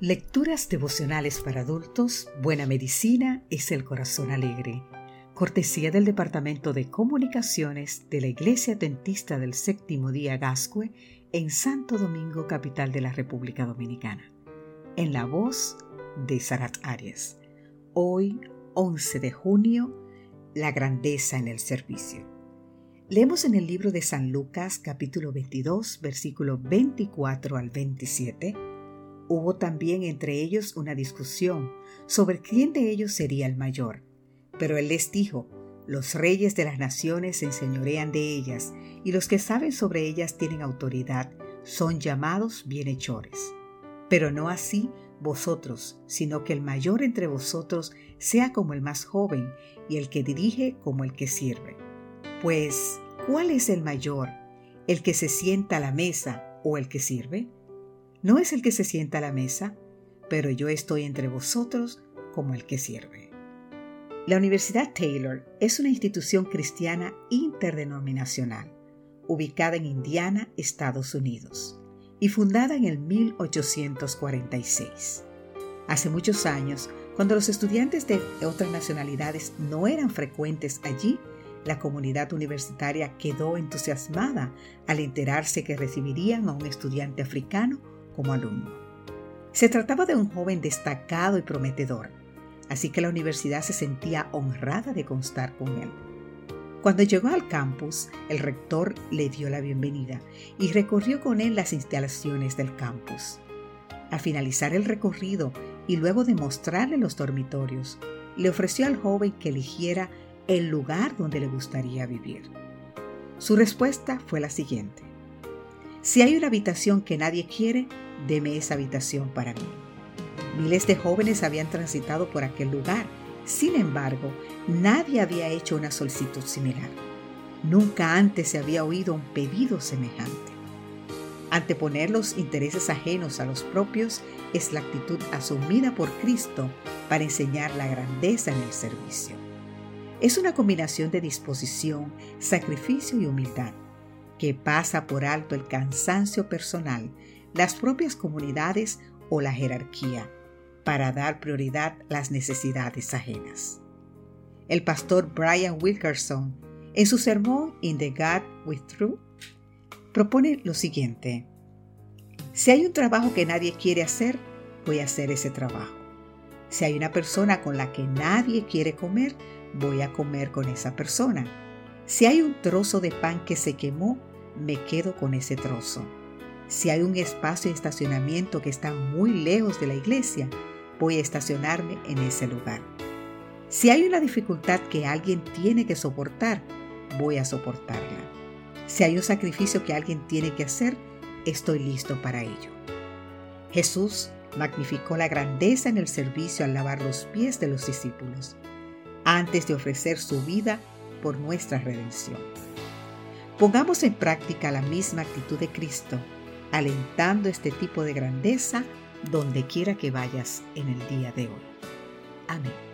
Lecturas devocionales para adultos, Buena Medicina es el Corazón Alegre. Cortesía del Departamento de Comunicaciones de la Iglesia Adventista del Séptimo Día Gascue en Santo Domingo, capital de la República Dominicana. En la voz de Sarat Arias. Hoy, 11 de junio, la grandeza en el servicio. Leemos en el libro de San Lucas capítulo 22, versículo 24 al 27 Hubo también entre ellos una discusión sobre quién de ellos sería el mayor. Pero él les dijo, los reyes de las naciones se enseñorean de ellas, y los que saben sobre ellas tienen autoridad, son llamados bienhechores. Pero no así vosotros, sino que el mayor entre vosotros sea como el más joven, y el que dirige como el que sirve. Pues, ¿cuál es el mayor? ¿El que se sienta a la mesa o el que sirve? No es el que se sienta a la mesa, pero yo estoy entre vosotros como el que sirve. La Universidad Taylor es una institución cristiana interdenominacional, ubicada en Indiana, Estados Unidos, y fundada en el 1846. Hace muchos años, cuando los estudiantes de otras nacionalidades no eran frecuentes allí, la comunidad universitaria quedó entusiasmada al enterarse que recibirían a un estudiante africano como alumno. Se trataba de un joven destacado y prometedor, así que la universidad se sentía honrada de constar con él. Cuando llegó al campus, el rector le dio la bienvenida y recorrió con él las instalaciones del campus. Al finalizar el recorrido y luego de mostrarle los dormitorios, le ofreció al joven que eligiera el lugar donde le gustaría vivir. Su respuesta fue la siguiente. Si hay una habitación que nadie quiere, deme esa habitación para mí. Miles de jóvenes habían transitado por aquel lugar. Sin embargo, nadie había hecho una solicitud similar. Nunca antes se había oído un pedido semejante. Anteponer los intereses ajenos a los propios es la actitud asumida por Cristo para enseñar la grandeza en el servicio. Es una combinación de disposición, sacrificio y humildad que pasa por alto el cansancio personal las propias comunidades o la jerarquía para dar prioridad a las necesidades ajenas. El pastor Brian Wilkerson, en su sermón In the God with Truth, propone lo siguiente. Si hay un trabajo que nadie quiere hacer, voy a hacer ese trabajo. Si hay una persona con la que nadie quiere comer, voy a comer con esa persona. Si hay un trozo de pan que se quemó, me quedo con ese trozo. Si hay un espacio de estacionamiento que está muy lejos de la iglesia, voy a estacionarme en ese lugar. Si hay una dificultad que alguien tiene que soportar, voy a soportarla. Si hay un sacrificio que alguien tiene que hacer, estoy listo para ello. Jesús magnificó la grandeza en el servicio al lavar los pies de los discípulos, antes de ofrecer su vida por nuestra redención. Pongamos en práctica la misma actitud de Cristo alentando este tipo de grandeza donde quiera que vayas en el día de hoy. Amén.